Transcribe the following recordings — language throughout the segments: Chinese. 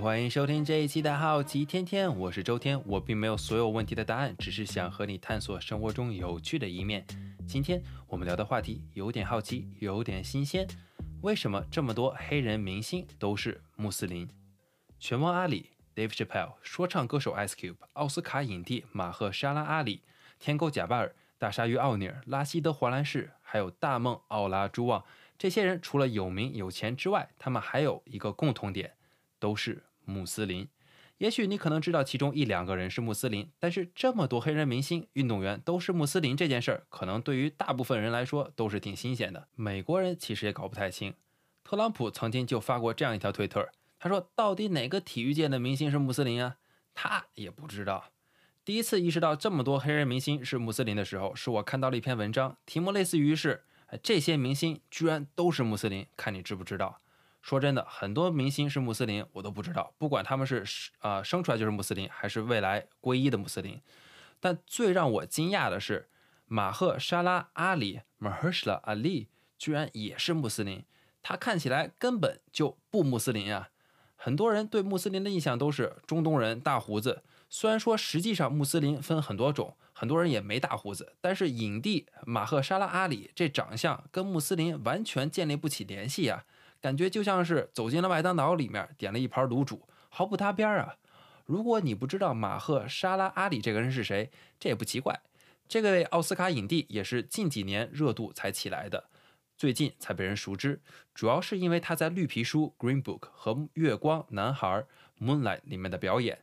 欢迎收听这一期的《好奇天天》，我是周天。我并没有所有问题的答案，只是想和你探索生活中有趣的一面。今天我们聊的话题有点好奇，有点新鲜。为什么这么多黑人明星都是穆斯林？拳王阿里、Dave Chappelle、说唱歌手 Ice Cube、奥斯卡影帝马赫沙拉阿里、天狗贾巴尔、大鲨鱼奥尼尔、拉希德华兰士，还有大梦奥拉朱旺，这些人除了有名有钱之外，他们还有一个共同点。都是穆斯林，也许你可能知道其中一两个人是穆斯林，但是这么多黑人明星、运动员都是穆斯林这件事儿，可能对于大部分人来说都是挺新鲜的。美国人其实也搞不太清。特朗普曾经就发过这样一条推特，他说：“到底哪个体育界的明星是穆斯林啊？”他也不知道。第一次意识到这么多黑人明星是穆斯林的时候，是我看到了一篇文章，题目类似于是：“这些明星居然都是穆斯林，看你知不知道。”说真的，很多明星是穆斯林，我都不知道。不管他们是啊生出来就是穆斯林，还是未来皈依的穆斯林。但最让我惊讶的是，马赫沙拉阿里 （Mahershala Ali） 居然也是穆斯林。他看起来根本就不穆斯林啊！很多人对穆斯林的印象都是中东人大胡子。虽然说实际上穆斯林分很多种，很多人也没大胡子，但是影帝马赫沙拉阿里这长相跟穆斯林完全建立不起联系呀。感觉就像是走进了麦当劳里面点了一盘卤煮，毫不搭边啊！如果你不知道马赫沙拉阿里这个人是谁，这也不奇怪。这位奥斯卡影帝也是近几年热度才起来的，最近才被人熟知，主要是因为他在《绿皮书》（Green Book） 和《月光男孩》（Moonlight） 里面的表演。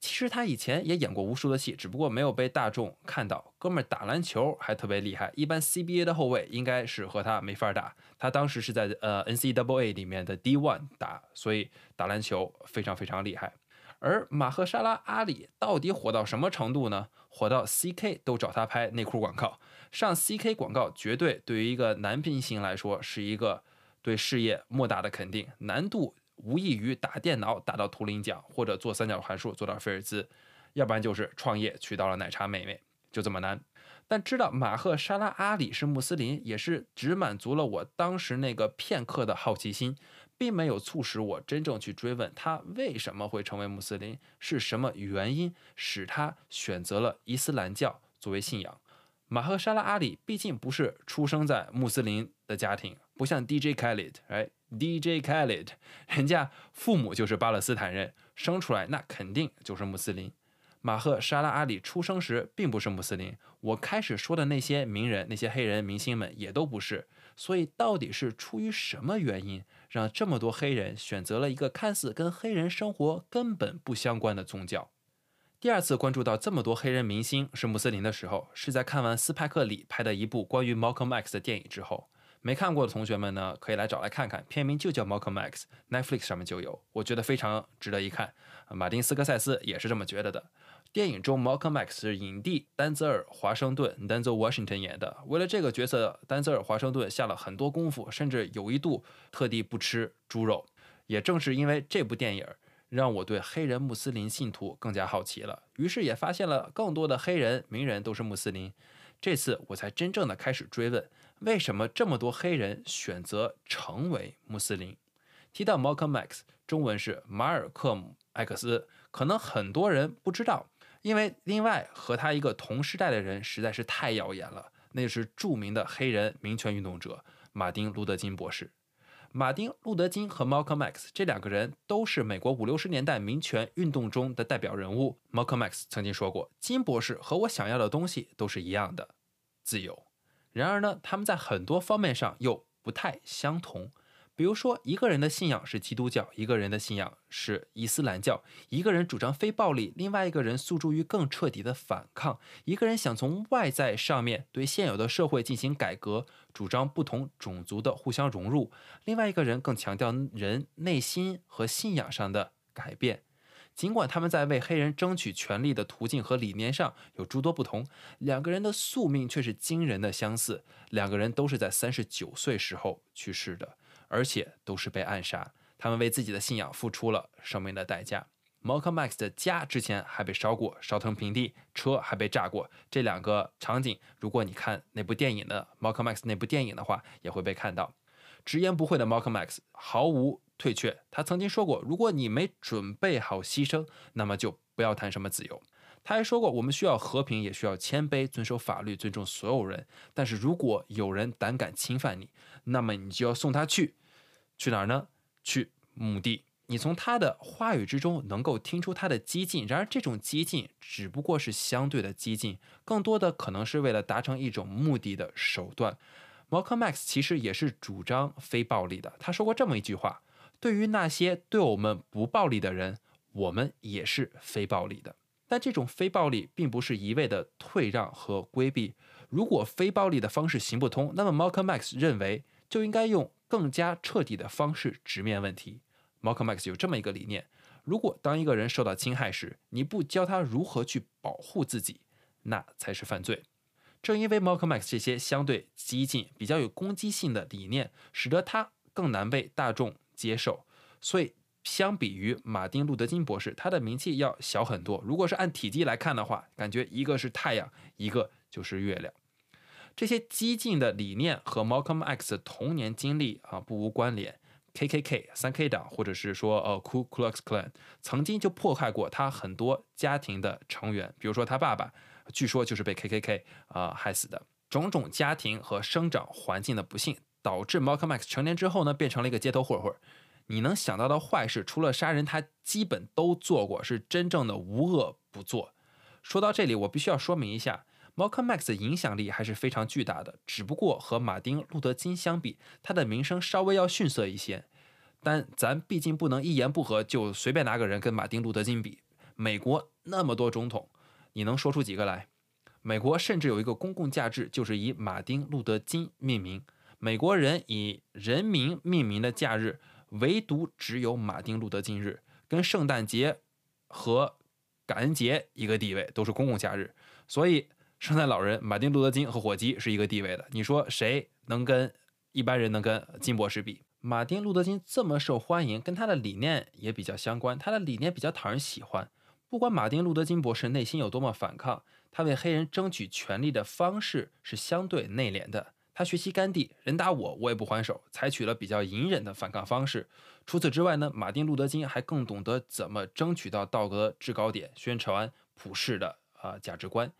其实他以前也演过无数的戏，只不过没有被大众看到。哥们儿打篮球还特别厉害，一般 CBA 的后卫应该是和他没法打。他当时是在呃 NCAA 里面的 D1 打，所以打篮球非常非常厉害。而马赫沙拉阿里到底火到什么程度呢？火到 CK 都找他拍内裤广告。上 CK 广告绝对对于一个男明星来说是一个对事业莫大的肯定，难度。无异于打电脑打到图灵奖，或者做三角函数做到菲尔兹，要不然就是创业娶到了奶茶妹妹，就这么难。但知道马赫沙拉阿里是穆斯林，也是只满足了我当时那个片刻的好奇心，并没有促使我真正去追问他为什么会成为穆斯林，是什么原因使他选择了伊斯兰教作为信仰。马赫沙拉阿里毕竟不是出生在穆斯林的家庭，不像 DJ Khaled，哎。DJ Khaled，人家父母就是巴勒斯坦人，生出来那肯定就是穆斯林。马赫沙拉阿里出生时并不是穆斯林，我开始说的那些名人、那些黑人明星们也都不是。所以，到底是出于什么原因，让这么多黑人选择了一个看似跟黑人生活根本不相关的宗教？第二次关注到这么多黑人明星是穆斯林的时候，是在看完斯派克里拍的一部关于 Malcolm X 的电影之后。没看过的同学们呢，可以来找来看看，片名就叫 Malcolm X，Netflix 上面就有，我觉得非常值得一看。马丁斯科塞斯也是这么觉得的。电影中 Malcolm X 是影帝丹泽尔华盛顿 （Denzel Washington） 演的，为了这个角色，丹泽尔华盛顿下了很多功夫，甚至有一度特地不吃猪肉。也正是因为这部电影，让我对黑人穆斯林信徒更加好奇了，于是也发现了更多的黑人名人都是穆斯林。这次我才真正的开始追问，为什么这么多黑人选择成为穆斯林？提到 Malcolm X，中文是马尔克姆 X，可能很多人不知道，因为另外和他一个同时代的人实在是太耀眼了，那就是著名的黑人民权运动者马丁·路德·金博士。马丁·路德·金和 Malcolm X 这两个人都是美国五六十年代民权运动中的代表人物。Malcolm X 曾经说过：“金博士和我想要的东西都是一样的，自由。”然而呢，他们在很多方面上又不太相同。比如说，一个人的信仰是基督教，一个人的信仰是伊斯兰教；一个人主张非暴力，另外一个人诉诸于更彻底的反抗；一个人想从外在上面对现有的社会进行改革，主张不同种族的互相融入；另外一个人更强调人内心和信仰上的改变。尽管他们在为黑人争取权利的途径和理念上有诸多不同，两个人的宿命却是惊人的相似。两个人都是在三十九岁时候去世的。而且都是被暗杀，他们为自己的信仰付出了生命的代价。Malcolm X 的家之前还被烧过，烧成平地，车还被炸过。这两个场景，如果你看那部电影的 Malcolm X 那部电影的话，也会被看到。直言不讳的 Malcolm X 毫无退却。他曾经说过：“如果你没准备好牺牲，那么就不要谈什么自由。”他还说过：“我们需要和平，也需要谦卑，遵守法律，尊重所有人。但是如果有人胆敢侵犯你，那么你就要送他去，去哪儿呢？去墓地。”你从他的话语之中能够听出他的激进，然而这种激进只不过是相对的激进，更多的可能是为了达成一种目的的手段。Malcolm X 其实也是主张非暴力的，他说过这么一句话：“对于那些对我们不暴力的人，我们也是非暴力的。”但这种非暴力并不是一味的退让和规避。如果非暴力的方式行不通，那么 Malcolm X 认为就应该用更加彻底的方式直面问题。Malcolm X 有这么一个理念：如果当一个人受到侵害时，你不教他如何去保护自己，那才是犯罪。正因为 Malcolm X 这些相对激进、比较有攻击性的理念，使得他更难被大众接受。所以，相比于马丁·路德·金博士，他的名气要小很多。如果是按体积来看的话，感觉一个是太阳，一个就是月亮。这些激进的理念和 Malcolm X 的童年经历啊不无关联。K.K.K. 三 K 党，或者是说呃 Ku Klux Klan，曾经就迫害过他很多家庭的成员，比如说他爸爸，据说就是被 K.K.K. 啊害死的。种种家庭和生长环境的不幸，导致 Malcolm X 成年之后呢，变成了一个街头混混。你能想到的坏事，除了杀人，他基本都做过，是真正的无恶不作。说到这里，我必须要说明一下。Malcolm X 的影响力还是非常巨大的，只不过和马丁·路德·金相比，他的名声稍微要逊色一些。但咱毕竟不能一言不合就随便拿个人跟马丁·路德·金比。美国那么多总统，你能说出几个来？美国甚至有一个公共假日，就是以马丁·路德·金命名。美国人以人民命名的假日，唯独只有马丁·路德·金日，跟圣诞节和感恩节一个地位，都是公共假日。所以。圣诞老人马丁·路德·金和火鸡是一个地位的，你说谁能跟一般人能跟金博士比？马丁·路德·金这么受欢迎，跟他的理念也比较相关，他的理念比较讨人喜欢。不管马丁·路德·金博士内心有多么反抗，他为黑人争取权利的方式是相对内敛的。他学习甘地，人打我我也不还手，采取了比较隐忍的反抗方式。除此之外呢，马丁·路德·金还更懂得怎么争取到道德制高点，宣传普世的啊价值观。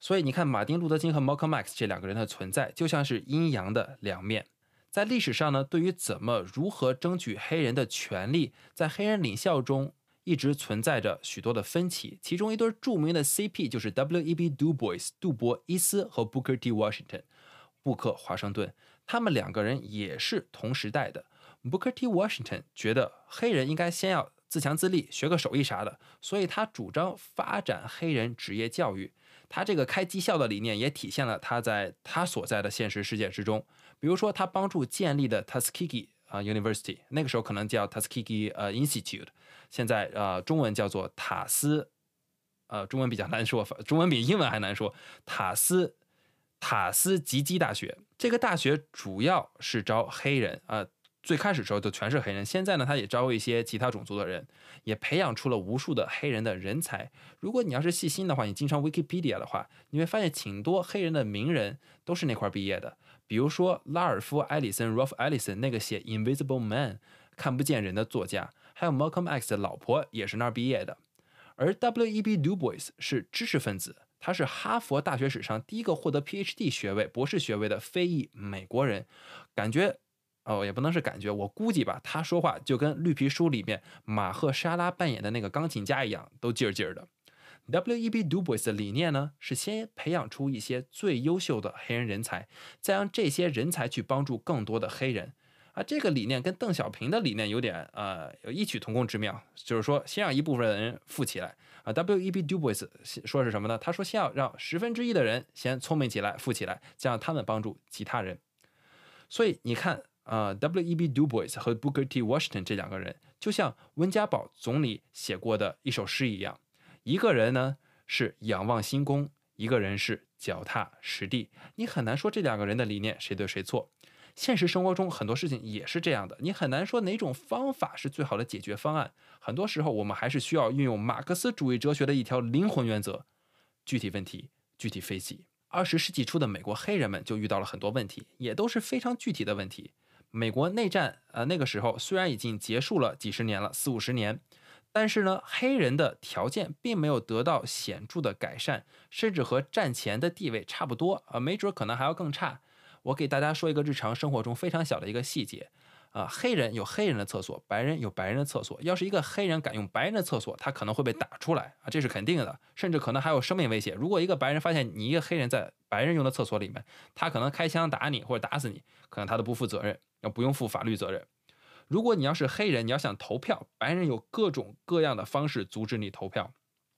所以你看，马丁·路德·金和 Malcolm X 这两个人的存在，就像是阴阳的两面。在历史上呢，对于怎么如何争取黑人的权利，在黑人领袖中一直存在着许多的分歧。其中一对著名的 CP 就是 W.E.B. Du Bois 杜博伊斯和 Booker T. Washington 布克华盛顿。他们两个人也是同时代的。Booker T. Washington 觉得黑人应该先要自强自立，学个手艺啥的，所以他主张发展黑人职业教育。他这个开技校的理念也体现了他在他所在的现实世界之中。比如说，他帮助建立的 Tuskegee 啊 University，那个时候可能叫 Tuskegee 呃 Institute，现在呃中文叫做塔斯，呃中文比较难说，中文比英文还难说。塔斯塔斯吉基大学，这个大学主要是招黑人啊。最开始时候就全是黑人，现在呢，他也招一些其他种族的人，也培养出了无数的黑人的人才。如果你要是细心的话，你经常 Wikipedia 的话，你会发现挺多黑人的名人都是那块毕业的。比如说拉尔夫·埃里森 （Ralph Ellison） 那个写《Invisible Man》看不见人的作家，还有 Malcolm X 的老婆也是那儿毕业的。而 W.E.B. Du Bois 是知识分子，他是哈佛大学史上第一个获得 Ph.D. 学位、博士学位的非裔美国人，感觉。哦，也不能是感觉，我估计吧，他说话就跟《绿皮书》里面马赫沙拉扮演的那个钢琴家一样，都劲儿劲儿的。W.E.B. Du Bois 的理念呢，是先培养出一些最优秀的黑人人才，再让这些人才去帮助更多的黑人。啊，这个理念跟邓小平的理念有点呃有异曲同工之妙，就是说先让一部分人富起来。啊，W.E.B. Du Bois 说是什么呢？他说先要让十分之一的人先聪明起来、富起来，再让他们帮助其他人。所以你看。啊，W.E.B. Du Bois 和 Booker T. Washington 这两个人，就像温家宝总理写过的一首诗一样，一个人呢是仰望星空，一个人是脚踏实地。你很难说这两个人的理念谁对谁错。现实生活中很多事情也是这样的，你很难说哪种方法是最好的解决方案。很多时候，我们还是需要运用马克思主义哲学的一条灵魂原则：具体问题具体分析。二十世纪初的美国黑人们就遇到了很多问题，也都是非常具体的问题。美国内战，呃，那个时候虽然已经结束了几十年了，四五十年，但是呢，黑人的条件并没有得到显著的改善，甚至和战前的地位差不多，啊，没准可能还要更差。我给大家说一个日常生活中非常小的一个细节。啊，黑人有黑人的厕所，白人有白人的厕所。要是一个黑人敢用白人的厕所，他可能会被打出来啊，这是肯定的，甚至可能还有生命危险。如果一个白人发现你一个黑人在白人用的厕所里面，他可能开枪打你或者打死你，可能他都不负责任，要不用负法律责任。如果你要是黑人，你要想投票，白人有各种各样的方式阻止你投票，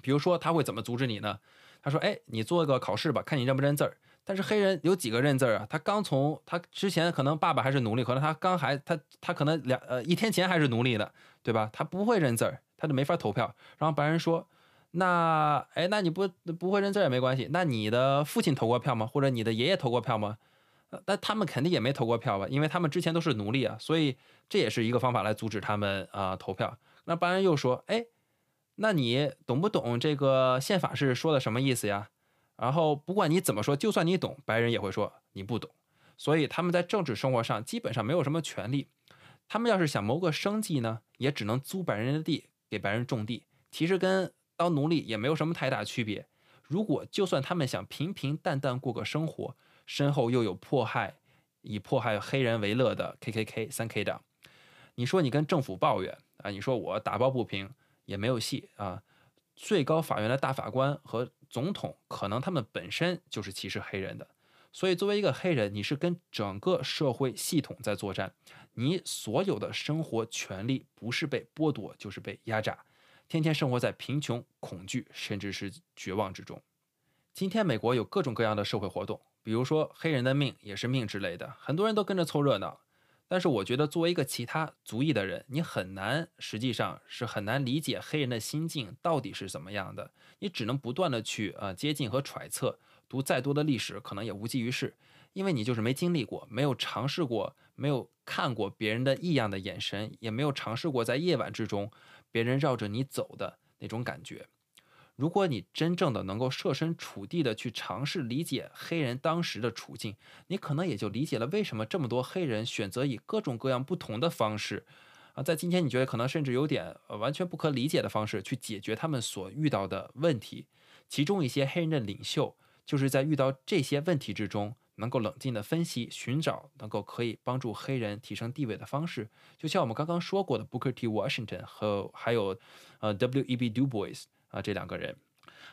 比如说他会怎么阻止你呢？他说：“哎，你做个考试吧，看你认不认字儿。”但是黑人有几个认字儿啊？他刚从他之前可能爸爸还是奴隶，可能他刚还他他可能两呃一天前还是奴隶的，对吧？他不会认字儿，他就没法投票。然后白人说：“那哎，那你不不会认字也没关系。那你的父亲投过票吗？或者你的爷爷投过票吗？那他们肯定也没投过票吧？因为他们之前都是奴隶啊，所以这也是一个方法来阻止他们啊投票。那白人又说：哎，那你懂不懂这个宪法是说的什么意思呀？”然后不管你怎么说，就算你懂，白人也会说你不懂。所以他们在政治生活上基本上没有什么权利。他们要是想谋个生计呢，也只能租白人的地给白人种地。其实跟当奴隶也没有什么太大区别。如果就算他们想平平淡淡过个生活，身后又有迫害以迫害黑人为乐的 KKK 三 K 党，你说你跟政府抱怨啊？你说我打抱不平也没有戏啊。最高法院的大法官和总统，可能他们本身就是歧视黑人的，所以作为一个黑人，你是跟整个社会系统在作战，你所有的生活权利不是被剥夺，就是被压榨，天天生活在贫穷、恐惧，甚至是绝望之中。今天美国有各种各样的社会活动，比如说黑人的命也是命之类的，很多人都跟着凑热闹。但是我觉得，作为一个其他族裔的人，你很难，实际上是很难理解黑人的心境到底是怎么样的。你只能不断的去呃接近和揣测，读再多的历史可能也无济于事，因为你就是没经历过，没有尝试过，没有看过别人的异样的眼神，也没有尝试过在夜晚之中别人绕着你走的那种感觉。如果你真正的能够设身处地的去尝试理解黑人当时的处境，你可能也就理解了为什么这么多黑人选择以各种各样不同的方式，啊，在今天你觉得可能甚至有点呃完全不可理解的方式去解决他们所遇到的问题。其中一些黑人的领袖就是在遇到这些问题之中，能够冷静的分析，寻找能够可以帮助黑人提升地位的方式。就像我们刚刚说过的 Booker T. Washington 和还有呃 W. E. B. Du Bois。啊，这两个人，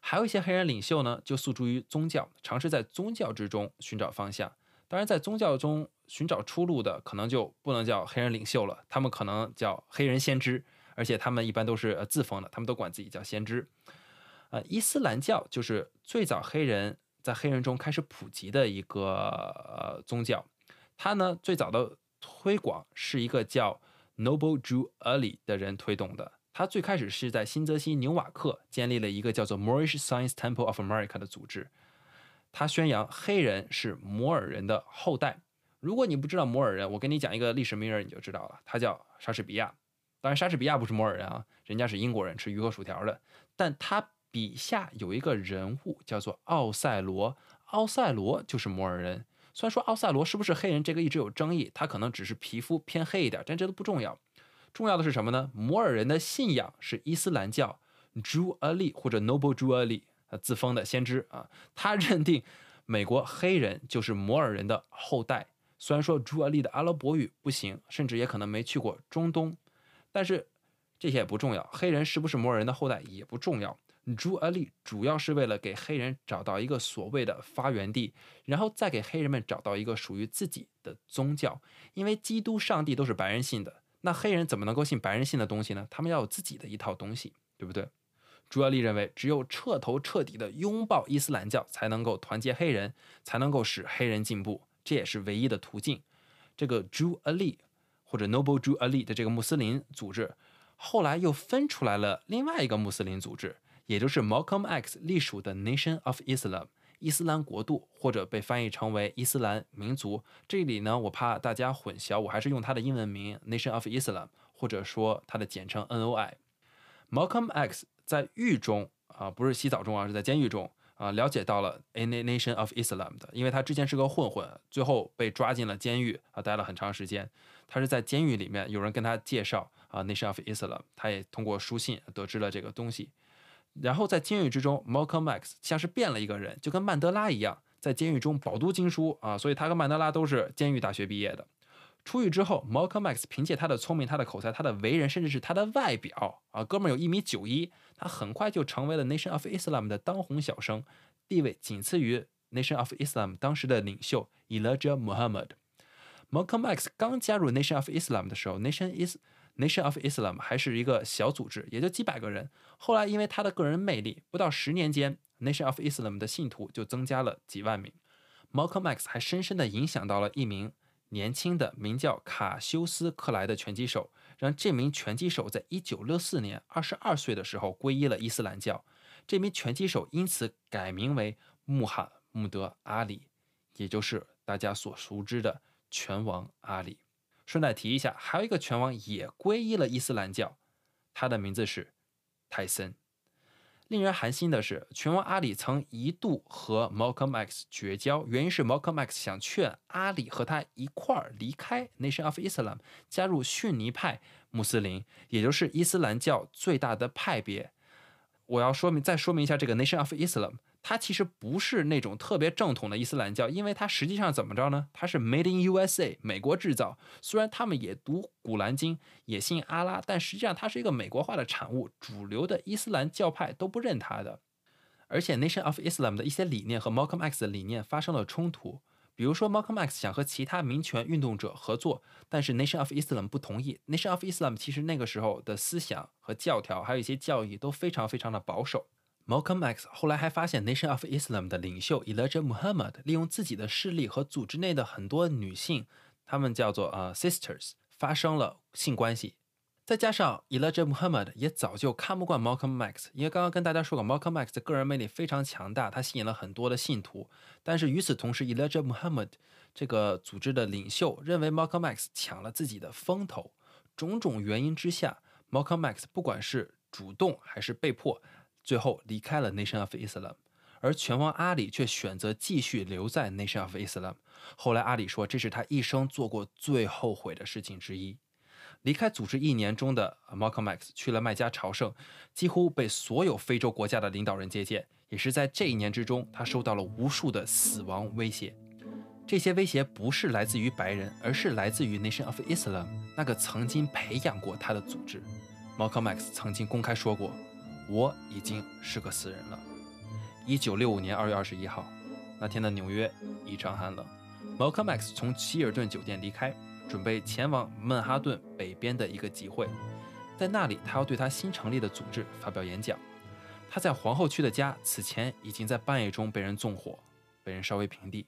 还有一些黑人领袖呢，就诉诸于宗教，尝试在宗教之中寻找方向。当然，在宗教中寻找出路的，可能就不能叫黑人领袖了，他们可能叫黑人先知，而且他们一般都是自封的，他们都管自己叫先知。呃，伊斯兰教就是最早黑人在黑人中开始普及的一个呃宗教，它呢最早的推广是一个叫 Noble Drew Ali 的人推动的。他最开始是在新泽西纽瓦克建立了一个叫做 Moorish Science Temple of America 的组织。他宣扬黑人是摩尔人的后代。如果你不知道摩尔人，我跟你讲一个历史名人你就知道了，他叫莎士比亚。当然，莎士比亚不是摩尔人啊，人家是英国人，吃鱼和薯条的。但他笔下有一个人物叫做奥赛罗，奥赛罗就是摩尔人。虽然说奥赛罗是不是黑人，这个一直有争议，他可能只是皮肤偏黑一点，但这都不重要。重要的是什么呢？摩尔人的信仰是伊斯兰教，朱阿利或者 Noble 朱阿利啊，自封的先知啊。他认定美国黑人就是摩尔人的后代。虽然说朱阿利的阿拉伯语不行，甚至也可能没去过中东，但是这些也不重要。黑人是不是摩尔人的后代也不重要。朱阿利主要是为了给黑人找到一个所谓的发源地，然后再给黑人们找到一个属于自己的宗教，因为基督、上帝都是白人信的。那黑人怎么能够信白人信的东西呢？他们要有自己的一套东西，对不对？朱亚利认为，只有彻头彻底的拥抱伊斯兰教，才能够团结黑人，才能够使黑人进步，这也是唯一的途径。这个朱阿利或者 Noble Jew Ali 的这个穆斯林组织，后来又分出来了另外一个穆斯林组织，也就是 Malcolm X 隶属的 Nation of Islam。伊斯兰国度，或者被翻译成为伊斯兰民族。这里呢，我怕大家混淆，我还是用它的英文名 Nation of Islam，或者说它的简称 NOI。Malcolm X 在狱中啊，不是洗澡中啊，是在监狱中啊，了解到了 A Nation of Islam 的，因为他之前是个混混，最后被抓进了监狱啊，待了很长时间。他是在监狱里面，有人跟他介绍啊 Nation of Islam，他也通过书信得知了这个东西。然后在监狱之中，Malcolm X 像是变了一个人，就跟曼德拉一样，在监狱中饱读经书啊，所以他跟曼德拉都是监狱大学毕业的。出狱之后，Malcolm X 凭借他的聪明、他的口才、他的为人，甚至是他的外表啊，哥们儿有一米九一，他很快就成为了 Nation of Islam 的当红小生，地位仅次于 Nation of Islam 当时的领袖 Elijah Muhammad。Malcolm X 刚加入 Nation of Islam 的时候，Nation is Nation of Islam 还是一个小组织，也就几百个人。后来因为他的个人魅力，不到十年间，Nation of Islam 的信徒就增加了几万名。Malcolm X 还深深地影响到了一名。年轻的名叫卡修斯·克莱的拳击手，让这名拳击手在1964年22岁的时候皈依了伊斯兰教。这名拳击手因此改名为穆罕默德·阿里，也就是大家所熟知的拳王阿里。顺带提一下，还有一个拳王也皈依了伊斯兰教，他的名字是泰森。令人寒心的是，拳王阿里曾一度和 Malcolm X 绝交，原因是 Malcolm X 想劝阿里和他一块儿离开 Nation of Islam，加入逊尼派穆斯林，也就是伊斯兰教最大的派别。我要说明，再说明一下这个 Nation of Islam。它其实不是那种特别正统的伊斯兰教，因为它实际上怎么着呢？它是 Made in USA，美国制造。虽然他们也读古兰经，也信阿拉，但实际上它是一个美国化的产物。主流的伊斯兰教派都不认它的。而且 Nation of Islam 的一些理念和 Malcolm X 的理念发生了冲突。比如说 Malcolm X 想和其他民权运动者合作，但是 Nation of Islam 不同意。Nation of Islam 其实那个时候的思想和教条，还有一些教义都非常非常的保守。Malcolm X 后来还发现，Nation of Islam 的领袖 Elijah Muhammad 利用自己的势力和组织内的很多女性，她们叫做呃 sisters，发生了性关系。再加上 Elijah Muhammad 也早就看不惯 Malcolm X，因为刚刚跟大家说过，Malcolm X 的个人魅力非常强大，他吸引了很多的信徒。但是与此同时，Elijah Muhammad 这个组织的领袖认为 Malcolm X 抢了自己的风头。种种原因之下，Malcolm X 不管是主动还是被迫。最后离开了 Nation of Islam，而拳王阿里却选择继续留在 Nation of Islam。后来阿里说，这是他一生做过最后悔的事情之一。离开组织一年中的 Malcolm X 去了麦加朝圣，几乎被所有非洲国家的领导人接见。也是在这一年之中，他收到了无数的死亡威胁。这些威胁不是来自于白人，而是来自于 Nation of Islam 那个曾经培养过他的组织。Malcolm X 曾经公开说过。我已经是个死人了。一九六五年二月二十一号，那天的纽约异常寒冷。Malcolm X 从希尔顿酒店离开，准备前往曼哈顿北边的一个集会，在那里他要对他新成立的组织发表演讲。他在皇后区的家此前已经在半夜中被人纵火，被人烧为平地。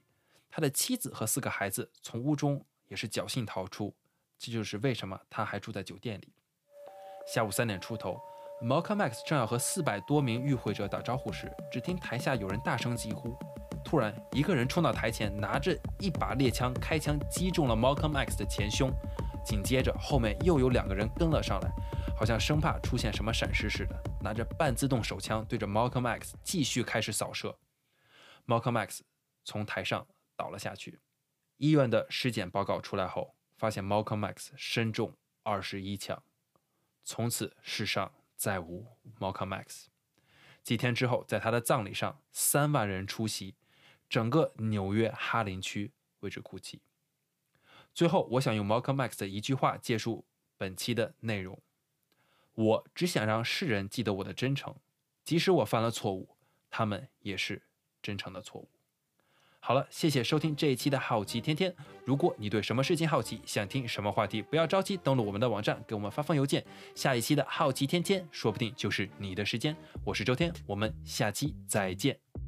他的妻子和四个孩子从屋中也是侥幸逃出。这就是为什么他还住在酒店里。下午三点出头。Malcolm X 正要和四百多名与会者打招呼时，只听台下有人大声疾呼。突然，一个人冲到台前，拿着一把猎枪开枪击中了 Malcolm X 的前胸。紧接着，后面又有两个人跟了上来，好像生怕出现什么闪失似的，拿着半自动手枪对着 Malcolm X 继续开始扫射。Malcolm X 从台上倒了下去。医院的尸检报告出来后，发现 Malcolm X 身中二十一枪。从此，世上。再无 Malcolm X。几天之后，在他的葬礼上，三万人出席，整个纽约哈林区为之哭泣。最后，我想用 Malcolm X 的一句话结束本期的内容：我只想让世人记得我的真诚，即使我犯了错误，他们也是真诚的错误。好了，谢谢收听这一期的好奇天天。如果你对什么事情好奇，想听什么话题，不要着急，登录我们的网站，给我们发封邮件。下一期的好奇天天，说不定就是你的时间。我是周天，我们下期再见。